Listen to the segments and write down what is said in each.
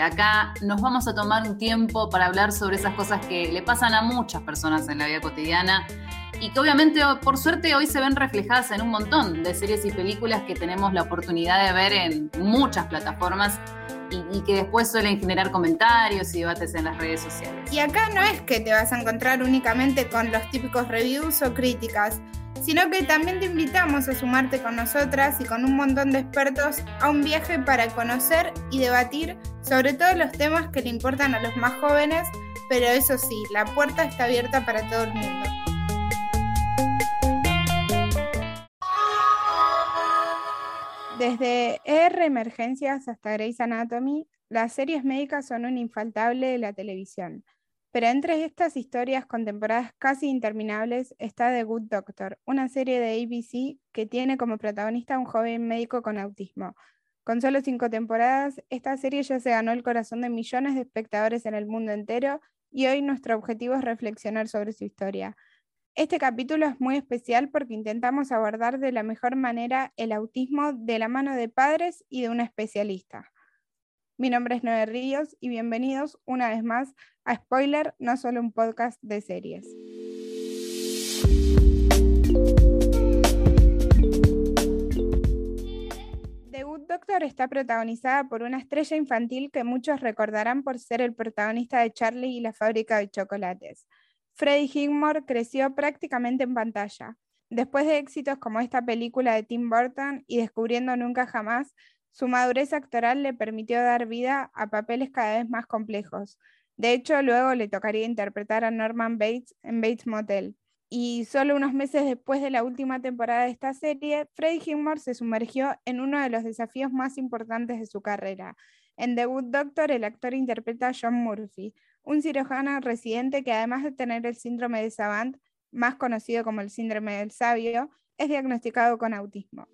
acá nos vamos a tomar un tiempo para hablar sobre esas cosas que le pasan a muchas personas en la vida cotidiana y que obviamente por suerte hoy se ven reflejadas en un montón de series y películas que tenemos la oportunidad de ver en muchas plataformas y, que después suelen generar comentarios y debates en las redes sociales. Y acá no es que te vas a encontrar únicamente con los típicos reviews o críticas, sino que también te invitamos a sumarte con nosotras y con un montón de expertos a un viaje para conocer y debatir sobre todos los temas que le importan a los más jóvenes, pero eso sí, la puerta está abierta para todo el mundo. Desde ER Emergencias hasta Grey's Anatomy, las series médicas son un infaltable de la televisión. Pero entre estas historias con temporadas casi interminables está The Good Doctor, una serie de ABC que tiene como protagonista a un joven médico con autismo. Con solo cinco temporadas, esta serie ya se ganó el corazón de millones de espectadores en el mundo entero y hoy nuestro objetivo es reflexionar sobre su historia. Este capítulo es muy especial porque intentamos abordar de la mejor manera el autismo de la mano de padres y de una especialista. Mi nombre es Noé Ríos y bienvenidos una vez más a Spoiler, no solo un podcast de series. The Good Doctor está protagonizada por una estrella infantil que muchos recordarán por ser el protagonista de Charlie y la fábrica de chocolates. Freddie Highmore creció prácticamente en pantalla. Después de éxitos como esta película de Tim Burton y Descubriendo Nunca Jamás, su madurez actoral le permitió dar vida a papeles cada vez más complejos. De hecho, luego le tocaría interpretar a Norman Bates en Bates Motel. Y solo unos meses después de la última temporada de esta serie, Freddie Highmore se sumergió en uno de los desafíos más importantes de su carrera. En The Good Doctor, el actor interpreta a John Murphy, un cirujano residente que además de tener el síndrome de Savant, más conocido como el síndrome del sabio, es diagnosticado con autismo.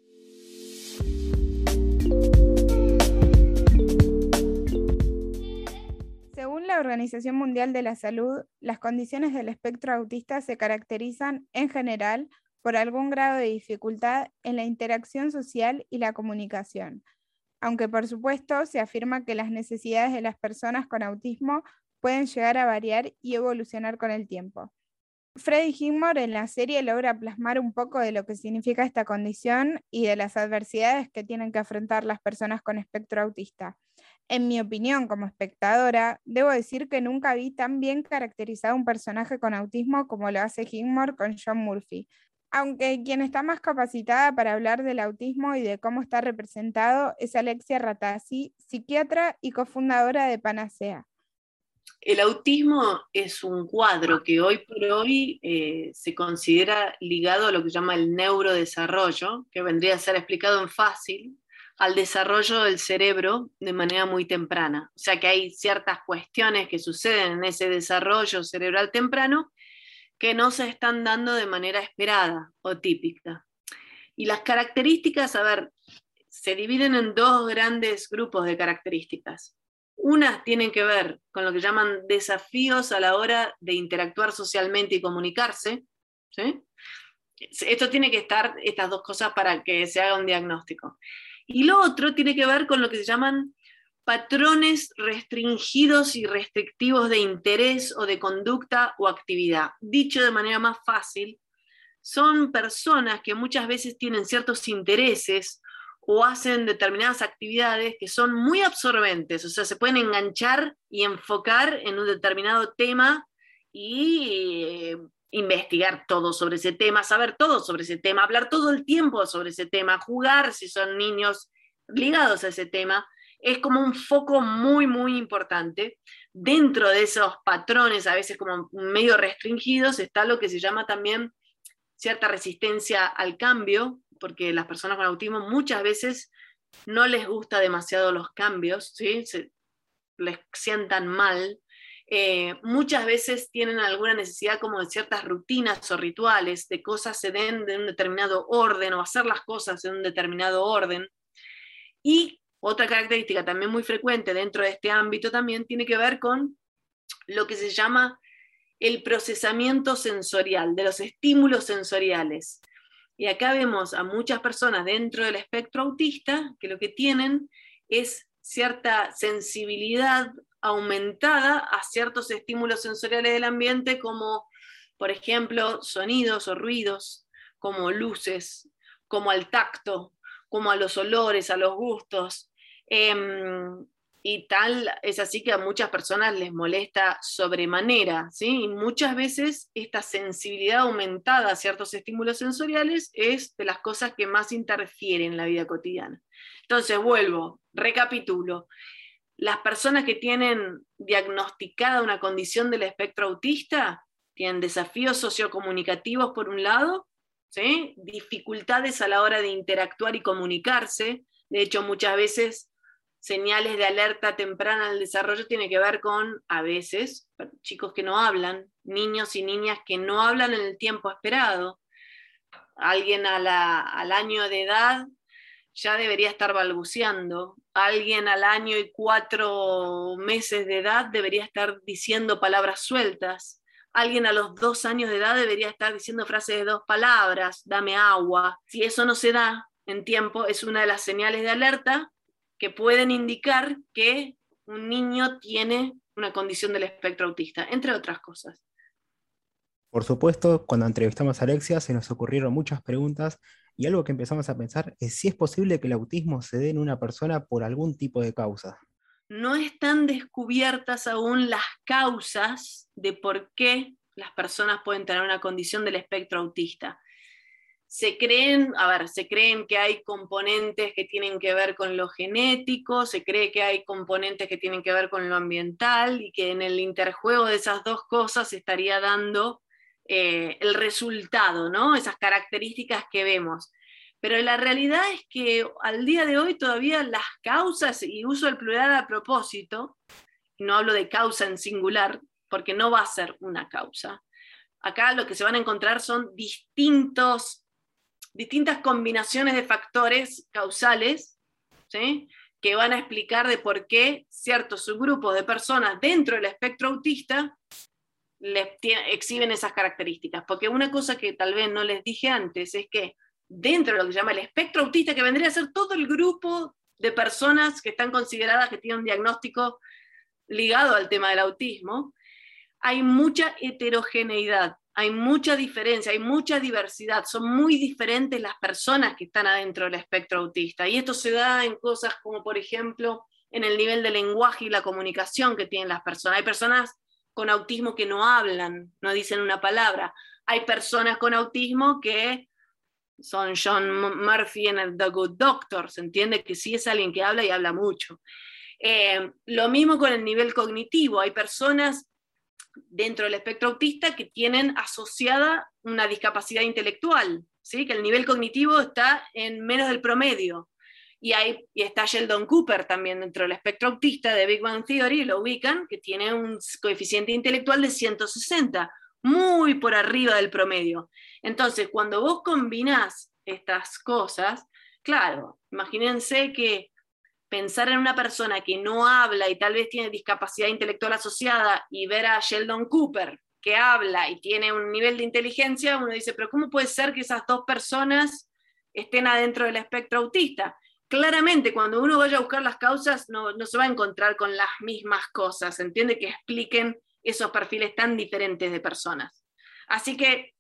Según la Organización Mundial de la Salud, las condiciones del espectro autista se caracterizan en general por algún grado de dificultad en la interacción social y la comunicación, aunque por supuesto se afirma que las necesidades de las personas con autismo pueden llegar a variar y evolucionar con el tiempo. Freddie Highmore en la serie logra plasmar un poco de lo que significa esta condición y de las adversidades que tienen que afrontar las personas con espectro autista. En mi opinión, como espectadora, debo decir que nunca vi tan bien caracterizado un personaje con autismo como lo hace Highmore con John Murphy. Aunque quien está más capacitada para hablar del autismo y de cómo está representado es Alexia Ratazzi, psiquiatra y cofundadora de Panacea. El autismo es un cuadro que hoy por hoy eh, se considera ligado a lo que llama el neurodesarrollo, que vendría a ser explicado en fácil, al desarrollo del cerebro de manera muy temprana. O sea que hay ciertas cuestiones que suceden en ese desarrollo cerebral temprano que no se están dando de manera esperada o típica. Y las características, a ver, se dividen en dos grandes grupos de características. Unas tienen que ver con lo que llaman desafíos a la hora de interactuar socialmente y comunicarse. Esto tiene que estar, estas dos cosas, para que se haga un diagnóstico. Y lo otro tiene que ver con lo que se llaman patrones restringidos y restrictivos de interés o de conducta o actividad. Dicho de manera más fácil, son personas que muchas veces tienen ciertos intereses o hacen determinadas actividades que son muy absorbentes, o sea, se pueden enganchar y enfocar en un determinado tema y eh, investigar todo sobre ese tema, saber todo sobre ese tema, hablar todo el tiempo sobre ese tema, jugar si son niños ligados a ese tema. Es como un foco muy, muy importante. Dentro de esos patrones, a veces como medio restringidos, está lo que se llama también cierta resistencia al cambio, porque las personas con autismo muchas veces no les gusta demasiado los cambios, ¿sí? Se, les sientan mal. Eh, muchas veces tienen alguna necesidad como de ciertas rutinas o rituales, de cosas se den de un determinado orden o hacer las cosas en un determinado orden. Y otra característica también muy frecuente dentro de este ámbito también tiene que ver con lo que se llama el procesamiento sensorial, de los estímulos sensoriales. Y acá vemos a muchas personas dentro del espectro autista que lo que tienen es cierta sensibilidad aumentada a ciertos estímulos sensoriales del ambiente como, por ejemplo, sonidos o ruidos, como luces, como al tacto, como a los olores, a los gustos. Em, y tal es así que a muchas personas les molesta sobremanera, ¿sí? Y muchas veces esta sensibilidad aumentada a ciertos estímulos sensoriales es de las cosas que más interfieren en la vida cotidiana. Entonces, vuelvo, recapitulo. Las personas que tienen diagnosticada una condición del espectro autista tienen desafíos sociocomunicativos por un lado, ¿sí? dificultades a la hora de interactuar y comunicarse. De hecho, muchas veces señales de alerta temprana al desarrollo tiene que ver con, a veces, chicos que no hablan, niños y niñas que no hablan en el tiempo esperado. Alguien al año de edad ya debería estar balbuceando. Alguien al año y cuatro meses de edad debería estar diciendo palabras sueltas. Alguien a los dos años de edad debería estar diciendo frases de dos palabras, dame agua. Si eso no se da en tiempo, es una de las señales de alerta que pueden indicar que un niño tiene una condición del espectro autista, entre otras cosas. Por supuesto, cuando entrevistamos a Alexia se nos ocurrieron muchas preguntas y algo que empezamos a pensar es si es posible que el autismo se dé en una persona por algún tipo de causa. No están descubiertas aún las causas de por qué las personas pueden tener una condición del espectro autista se creen, a ver, se creen que hay componentes que tienen que ver con lo genético, se cree que hay componentes que tienen que ver con lo ambiental y que en el interjuego de esas dos cosas se estaría dando eh, el resultado, ¿no? Esas características que vemos. Pero la realidad es que al día de hoy todavía las causas, y uso el plural a propósito, no hablo de causa en singular, porque no va a ser una causa. Acá lo que se van a encontrar son distintos distintas combinaciones de factores causales que van a explicar de por qué ciertos subgrupos de personas dentro del espectro autista exhiben esas características. Porque una cosa que tal vez no les dije antes es que dentro de lo que se llama el espectro autista, que vendría a ser todo el grupo de personas que están consideradas que tienen un diagnóstico ligado al tema del autismo, hay mucha heterogeneidad hay mucha diferencia, hay mucha diversidad, son muy diferentes las personas que están adentro del espectro autista. Y esto se da en cosas como, por ejemplo, en el nivel de lenguaje y la comunicación que tienen las personas. Hay personas con autismo que no hablan, no dicen una palabra. Hay personas con autismo que son John Murphy en el The Good Doctor, se entiende que sí es alguien que habla y habla mucho. Eh, lo mismo con el nivel cognitivo, hay personas dentro del espectro autista que tienen asociada una discapacidad intelectual, ¿sí? que el nivel cognitivo está en menos del promedio. Y, está Sheldon Cooper también dentro del espectro autista de Big Bang Theory, lo ubican, que tiene un coeficiente intelectual de 160, muy por arriba del promedio. Entonces, cuando vos combinás estas cosas, claro, imagínense que pensar en una persona que no habla y tal vez tiene discapacidad intelectual asociada y ver a Sheldon Cooper que habla y tiene un nivel de inteligencia, uno dice, pero ¿cómo puede ser que esas dos personas estén adentro del espectro autista? Claramente, cuando uno vaya a buscar las causas, no, se va a encontrar con las mismas cosas, entiende que expliquen esos perfiles tan diferentes de personas. Así que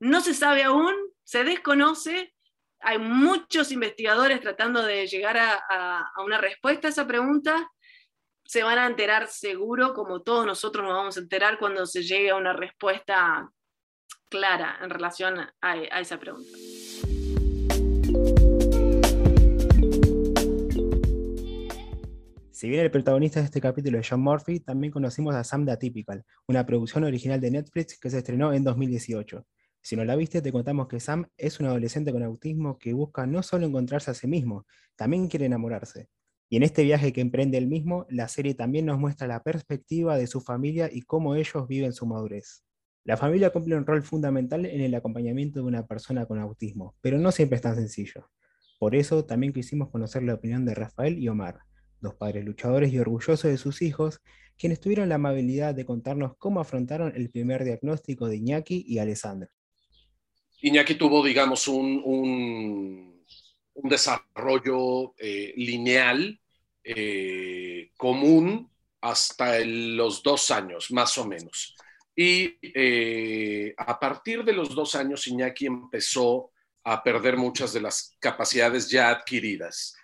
no se sabe aún, se desconoce, hay muchos investigadores tratando de llegar a, una respuesta a esa pregunta. Se van a enterar seguro, como todos nosotros nos vamos a enterar cuando se llegue a una respuesta clara en relación a esa pregunta. Si bien el protagonista de este capítulo es John Murphy, también conocimos a Sam the Atypical, una producción original de Netflix que se estrenó en 2018. Si no la viste, te contamos que Sam es un adolescente con autismo que busca no solo encontrarse a sí mismo, también quiere enamorarse. Y en este viaje que emprende él mismo, la serie también nos muestra la perspectiva de su familia y cómo ellos viven su madurez. La familia cumple un rol fundamental en el acompañamiento de una persona con autismo, pero no siempre es tan sencillo. Por eso también quisimos conocer la opinión de Rafael y Omar, dos padres luchadores y orgullosos de sus hijos, quienes tuvieron la amabilidad de contarnos cómo afrontaron el primer diagnóstico de Iñaki y Alessandro. Iñaki tuvo, digamos, un, un, desarrollo eh, lineal eh, común hasta los dos años, más o menos. Y eh, a partir de los dos años, Iñaki empezó a perder muchas de las capacidades ya adquiridas.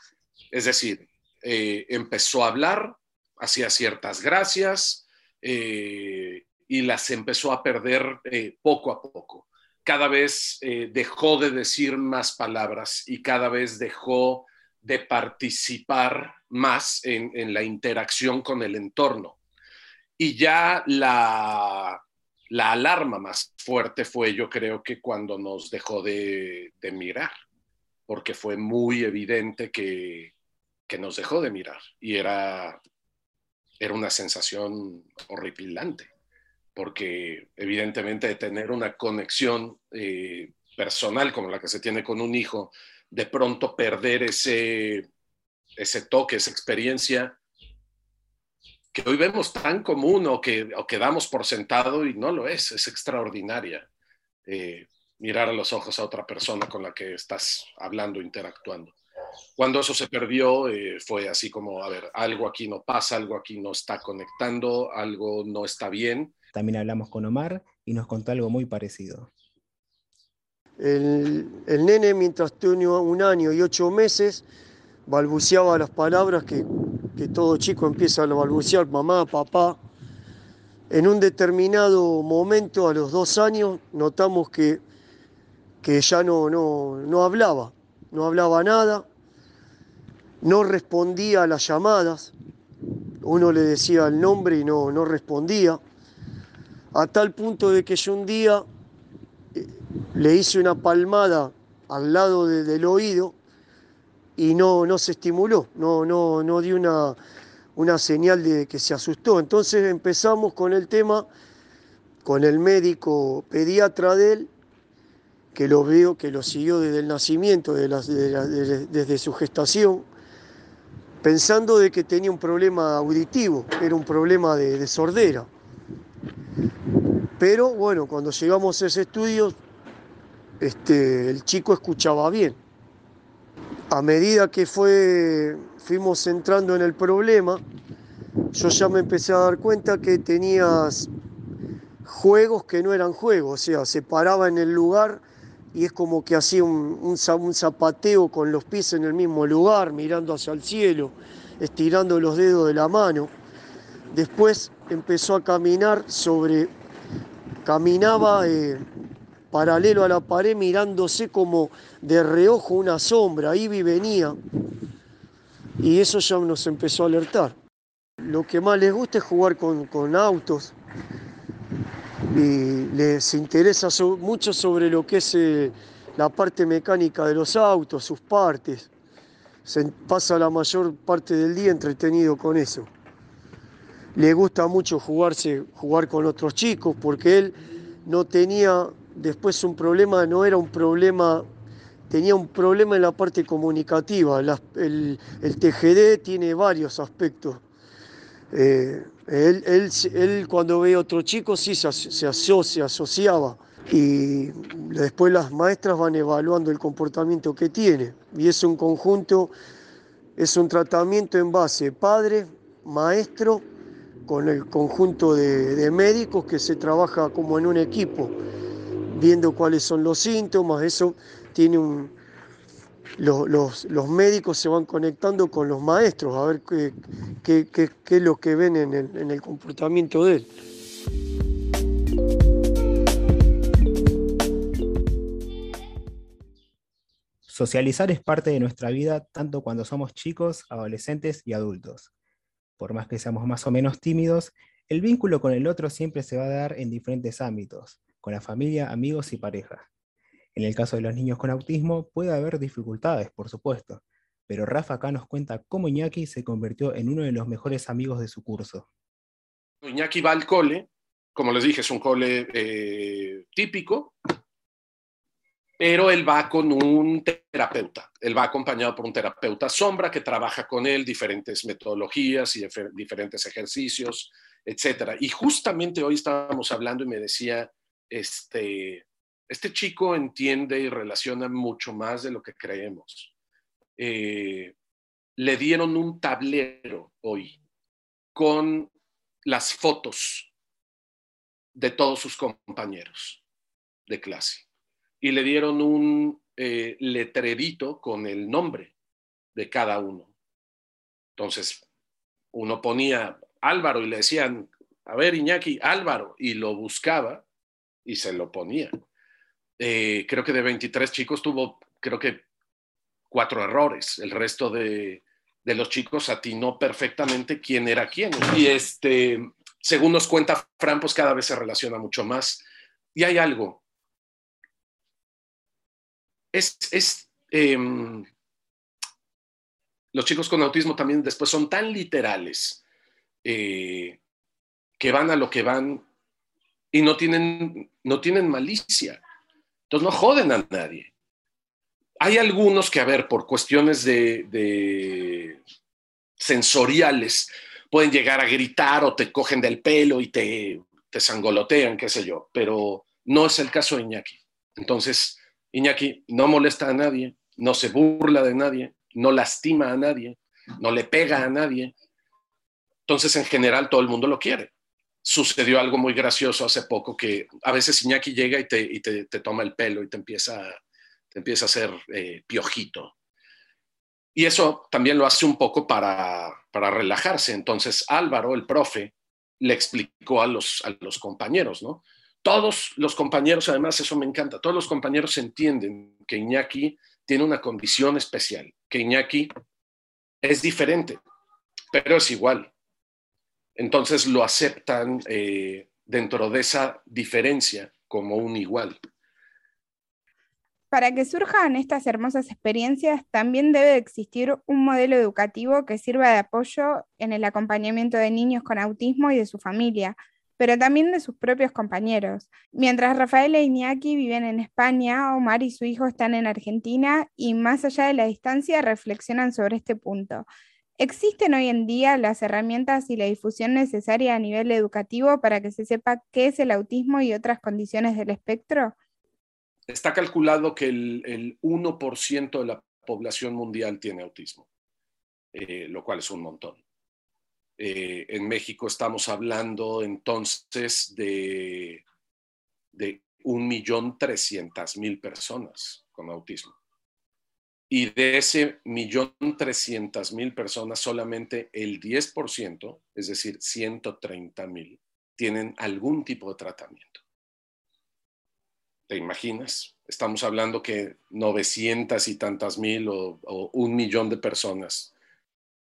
Es decir, eh, empezó a hablar, hacía ciertas gracias y las empezó a perder poco a poco. Cada vez dejó de decir más palabras y cada vez dejó de participar más en, la interacción con el entorno. Y ya la, la, alarma más fuerte fue, yo creo que cuando nos dejó de, mirar, porque fue muy evidente que, que, nos dejó de mirar y era, era una sensación horripilante, porque evidentemente de tener una conexión eh, personal como la que se tiene con un hijo, de pronto perder ese, ese toque, esa experiencia que hoy vemos tan común o que, o damos por sentado y no lo es, es extraordinaria. Eh, mirar a los ojos a otra persona con la que estás hablando, interactuando. Cuando eso se perdió, eh, fue así como, a ver, algo aquí no pasa, algo aquí no está conectando, algo no está bien. También hablamos con Omar y nos contó algo muy parecido. El, nene, mientras tenía un año y ocho meses, balbuceaba las palabras que, todo chico empieza a balbucear, mamá, papá. En un determinado momento, a los dos años, notamos que, que ya no, no, hablaba, no hablaba nada, no respondía a las llamadas, uno le decía el nombre y no, no respondía, a tal punto de que yo un día le hice una palmada al lado del oído y no, no se estimuló, no, no, no dio una, una señal de que se asustó. Entonces empezamos con el tema, con el médico pediatra de él, que lo veo, que lo siguió desde el nacimiento, desde su gestación, pensando de que tenía un problema auditivo, era un problema de, de sordera. Pero bueno, cuando llegamos a ese estudio este, el chico escuchaba bien. A medida que fue, fuimos entrando en el problema, yo ya me empecé a dar cuenta que tenías juegos que no eran juegos, o sea, se paraba en el lugar y es como que hacía un, zapateo con los pies en el mismo lugar, mirando hacia el cielo, estirando los dedos de la mano. Después empezó a caminar sobre, caminaba eh, paralelo a la pared mirándose como de reojo una sombra, iba y venía. Y eso ya nos empezó a alertar. Lo que más les gusta es jugar con, autos y les interesa mucho sobre lo que es eh, la parte mecánica de los autos, sus partes. Se pasa la mayor parte del día entretenido con eso. Le gusta mucho jugarse, jugar con otros chicos porque él no tenía Después un problema, no era un problema, tenía un problema en la parte comunicativa. el, TGD tiene varios aspectos. Eh, él, cuando ve a otro chico sí se, se asocia, asociaba. Y después las maestras van evaluando el comportamiento que tiene. Y es un conjunto, es un tratamiento en base padre, maestro, con el conjunto de médicos que se trabaja como en un equipo viendo cuáles son los síntomas, eso tiene un... Los, médicos se van conectando con los maestros a ver qué, es lo que ven en el, en el comportamiento de él. Socializar es parte de nuestra vida tanto cuando somos chicos, adolescentes y adultos. Por más que seamos más o menos tímidos, el vínculo con el otro siempre se va a dar en diferentes ámbitos, con la familia, amigos y pareja. En el caso de los niños con autismo puede haber dificultades, por supuesto, pero Rafa acá nos cuenta cómo Iñaki se convirtió en uno de los mejores amigos de su curso. Iñaki va al cole, como les dije, es un cole eh, típico, pero él va con un terapeuta, él va acompañado por un terapeuta sombra que trabaja con él diferentes metodologías y diferentes ejercicios, etc. Y justamente hoy estábamos hablando y me decía, este, este chico entiende y relaciona mucho más de lo que creemos. Eh, le dieron un tablero hoy con las fotos de todos sus compañeros de clase y le dieron un eh, letrerito con el nombre de cada uno. Entonces, uno ponía Álvaro y le decían, a ver, Iñaki, Álvaro, y lo buscaba y se lo ponía. Eh, creo que de 23 chicos tuvo, creo que cuatro errores. El resto de, de los chicos atinó perfectamente quién era quién. Y este, según nos cuenta Fran, pues cada vez se relaciona mucho más. Y hay algo. Es, es em, los chicos con autismo también después son tan literales eh, que van a lo que van y no tienen, no tienen malicia. Entonces no joden a nadie. Hay algunos que, a ver, por cuestiones de, sensoriales, pueden llegar a gritar o te cogen del pelo y te, te sangolotean, qué sé yo, pero no es el caso de Iñaki. Entonces, Iñaki no molesta a nadie, no se burla de nadie, no lastima a nadie, no le pega a nadie. Entonces, en general, todo el mundo lo quiere. Sucedió algo muy gracioso hace poco que a veces Iñaki llega y te, y te, te toma el pelo y te empieza empieza a ser eh, piojito. Y eso también lo hace un poco para, para, relajarse. Entonces Álvaro, el profe, le explicó a los, a los compañeros, ¿no? Todos los compañeros, además eso me encanta, todos los compañeros entienden que Iñaki tiene una condición especial, que Iñaki es diferente, pero es igual. Entonces lo aceptan eh, dentro de esa diferencia como un igual. Para que surjan estas hermosas experiencias, también debe existir un modelo educativo que sirva de apoyo en el acompañamiento de niños con autismo y de su familia, pero también de sus propios compañeros. Mientras Rafael e Iñaki viven en España, Omar y su hijo están en Argentina y más allá de la distancia reflexionan sobre este punto. ¿Existen hoy en día las herramientas y la difusión necesaria a nivel educativo para que se sepa qué es el autismo y otras condiciones del espectro? está calculado que el, 1% de la población mundial tiene autismo, eh, lo cual es un montón. Eh, en México estamos hablando entonces de, de 1.300.000 personas con autismo. Y de ese millón trescientas mil personas, solamente el 10%, es decir, 130 mil, tienen algún tipo de tratamiento. ¿Te imaginas? Estamos hablando que 900 y tantas mil o, un millón de personas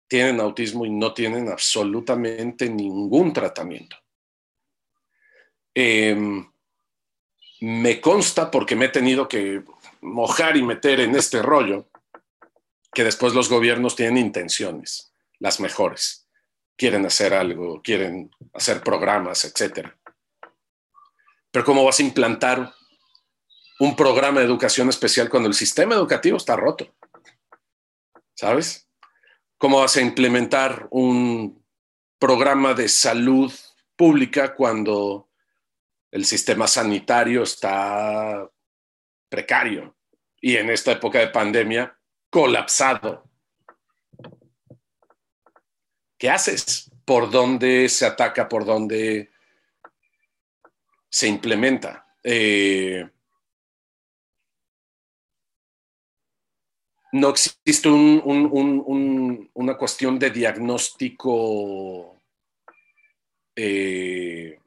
tienen autismo y no tienen absolutamente ningún tratamiento. Em, me consta, porque me he tenido que mojar y meter en este rollo, que después los gobiernos tienen intenciones, las mejores. Quieren hacer algo, quieren hacer programas, etc. Pero ¿cómo vas a implantar un programa de educación especial cuando el sistema educativo está roto. ¿Sabes? ¿Cómo vas a implementar un programa de salud pública cuando el sistema sanitario está precario y en esta época de pandemia colapsado? ¿Qué haces? ¿Por dónde se ataca? ¿Por dónde se implementa? Eh, no existe una cuestión de diagnóstico eh,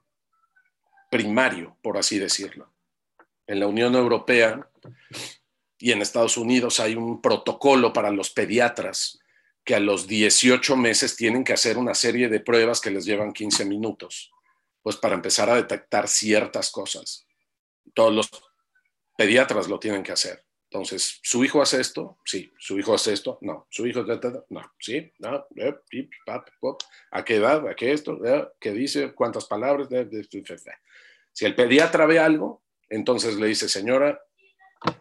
primario, por así decirlo. En la Unión Europea y en Estados Unidos hay un protocolo para los pediatras que a los 18 meses tienen que hacer una serie de pruebas que les llevan 15 minutos, pues para empezar a detectar ciertas cosas. Todos los pediatras lo tienen que hacer. Entonces, ¿su hijo hace esto? Sí. ¿Su hijo hace esto? No. ¿Su hijo no? ¿Sí? ¿No? ¿A qué edad? ¿A qué esto? ¿Qué dice? ¿Cuántas palabras? Si el pediatra ve algo, entonces le dice, señora,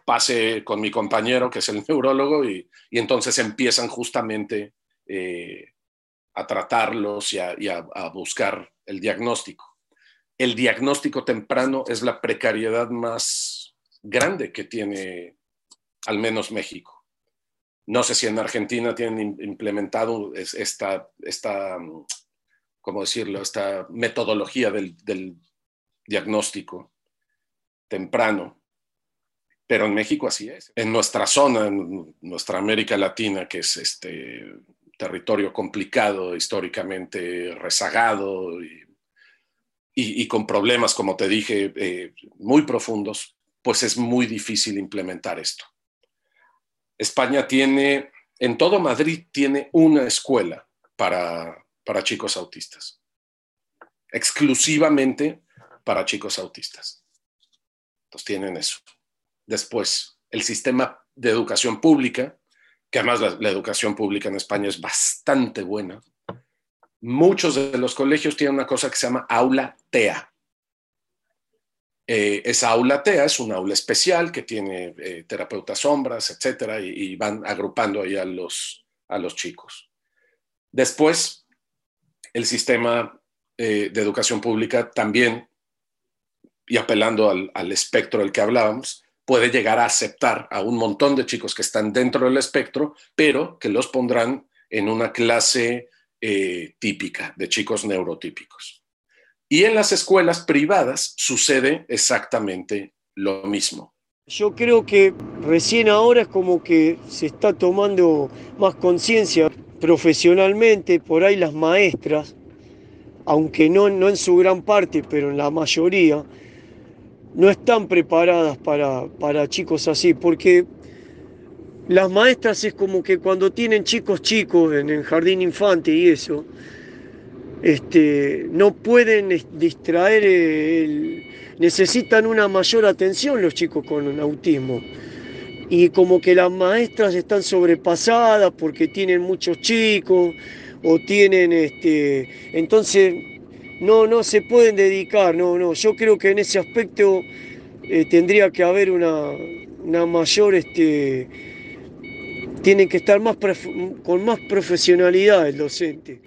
pase con mi compañero, que es el neurólogo, y, entonces empiezan justamente eh, a tratarlos y, a buscar el diagnóstico. El diagnóstico temprano es la precariedad más grande que tiene al menos México. No sé si en Argentina tienen implementado esta, esta ¿cómo decirlo?, esta metodología del diagnóstico temprano. Pero en México así es. En nuestra zona, en nuestra América Latina, que es este territorio complicado, históricamente rezagado y, con problemas, como te dije, eh, muy profundos, pues es muy difícil implementar esto. España tiene, en todo Madrid tiene una escuela para, para chicos autistas, exclusivamente para chicos autistas. Entonces tienen eso. Después, el sistema de educación pública, que además la, educación pública en España es bastante buena. Muchos de los colegios tienen una cosa que se llama aula TEA. Eh, esa aula TEA es una aula especial que tiene eh, terapeutas sombras, etcétera, y, van agrupando ahí a los, a los chicos. Después, el sistema eh, de educación pública también, y apelando al, al espectro del que hablábamos, puede llegar a aceptar a un montón de chicos que están dentro del espectro, pero que los pondrán en una clase eh, típica de chicos neurotípicos. Y en las escuelas privadas sucede exactamente lo mismo. Yo creo que recién ahora es como que se está tomando más conciencia profesionalmente, por ahí las maestras, aunque no, no en su gran parte, pero en la mayoría, no están preparadas para, chicos así, porque las maestras es como que cuando tienen chicos chicos en el jardín infante y eso, este, no pueden distraer, necesitan una mayor atención los chicos con autismo. Y como que las maestras están sobrepasadas porque tienen muchos chicos o tienen, este, entonces no, no se pueden dedicar, no, no. Yo creo que en ese aspecto eh, tendría que haber una, mayor, este, tienen que estar más con más profesionalidad el docente.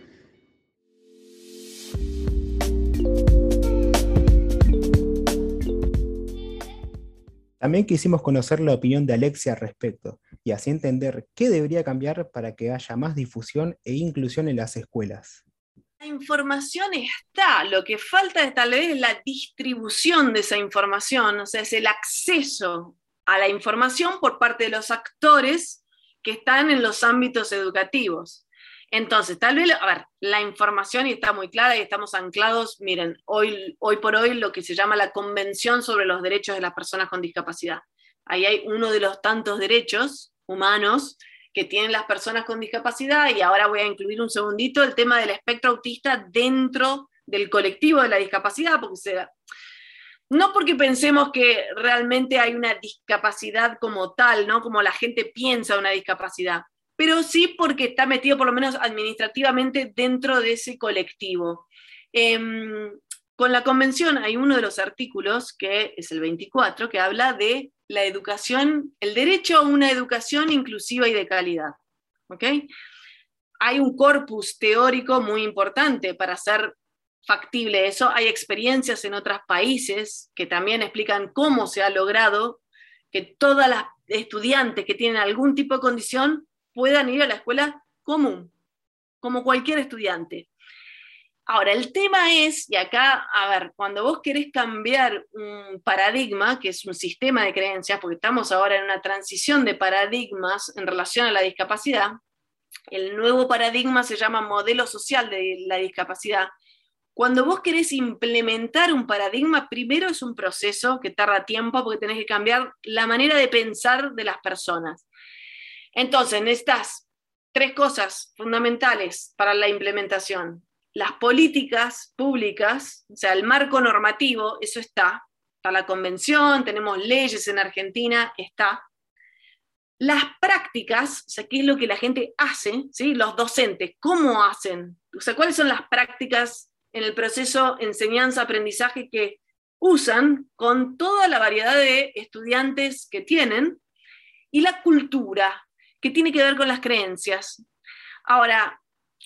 También quisimos conocer la opinión de Alexia al respecto y así entender qué debería cambiar para que haya más difusión e inclusión en las escuelas. Información está, lo que falta es tal vez la distribución de esa información, o sea, es el acceso a la información por parte de los actores que están en los ámbitos educativos. Entonces, tal vez, a ver, la información está muy clara y estamos anclados, miren, hoy, hoy por hoy lo que se llama la Convención sobre los Derechos de las Personas con Discapacidad. Ahí hay uno de los tantos derechos humanos que tienen las personas con discapacidad y ahora voy a incluir un segundito el tema del espectro autista dentro del colectivo de la discapacidad, porque se, no porque pensemos que realmente hay una discapacidad como tal, ¿no? como la gente piensa una discapacidad, pero sí porque está metido por lo menos administrativamente dentro de ese colectivo. Em, con la convención hay uno de los artículos, que es el 24, que habla de la educación, el derecho a una educación inclusiva y de calidad. ¿ok? Hay un corpus teórico muy importante para hacer factible eso. Hay experiencias en otros países que también explican cómo se ha logrado que todas las estudiantes que tienen algún tipo de condición puedan ir a la escuela común, como cualquier estudiante. Ahora, el tema es, y acá, a ver, cuando vos querés cambiar un paradigma, que es un sistema de creencias, porque estamos ahora en una transición de paradigmas en relación a la discapacidad, el nuevo paradigma se llama modelo social de la discapacidad. Cuando vos querés implementar un paradigma, primero es un proceso que tarda tiempo porque tenés que cambiar la manera de pensar de las personas. Entonces, necesitas tres cosas fundamentales para la implementación las políticas públicas, o sea, el marco normativo, eso está. Está la convención, tenemos leyes en Argentina, está. Las prácticas, o sea, qué es lo que la gente hace, ¿sí? los docentes, ¿cómo hacen? O sea, ¿cuáles son las prácticas en el proceso enseñanza-aprendizaje que usan con toda la variedad de estudiantes que tienen? Y la cultura, que tiene que ver con las creencias. Ahora,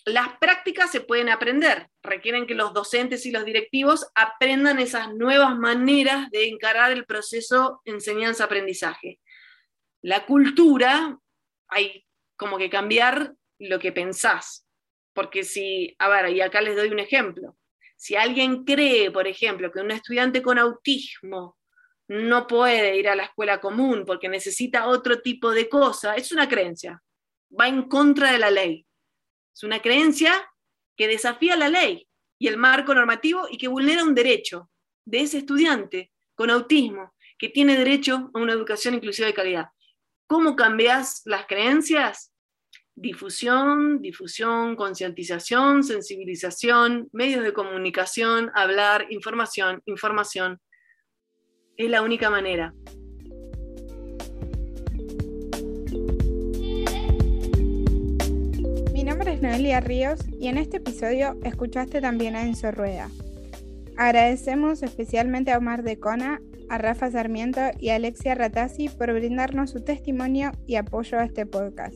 las prácticas se pueden aprender, requieren que los docentes y los directivos aprendan esas nuevas maneras de encarar el proceso enseñanza-aprendizaje. La cultura, hay como que cambiar lo que pensás. Porque si, a ver, y acá les doy un ejemplo. Si alguien cree, por ejemplo, que un estudiante con autismo no puede ir a la escuela común porque necesita otro tipo de cosa, es una creencia. Va en contra de la ley. Es una creencia que desafía la ley y el marco normativo y que vulnera un derecho de ese estudiante con autismo que tiene derecho a una educación inclusiva de calidad. ¿Cómo cambias las creencias? Difusión, difusión, concientización, sensibilización, medios de comunicación, hablar, información, información. Es la única manera. Nombre es Noelia Ríos y en este episodio escuchaste también a Enzo Rueda. Agradecemos especialmente a Omar de Cona, a Rafa Sarmiento y a Alexia Ratazzi por brindarnos su testimonio y apoyo a este podcast.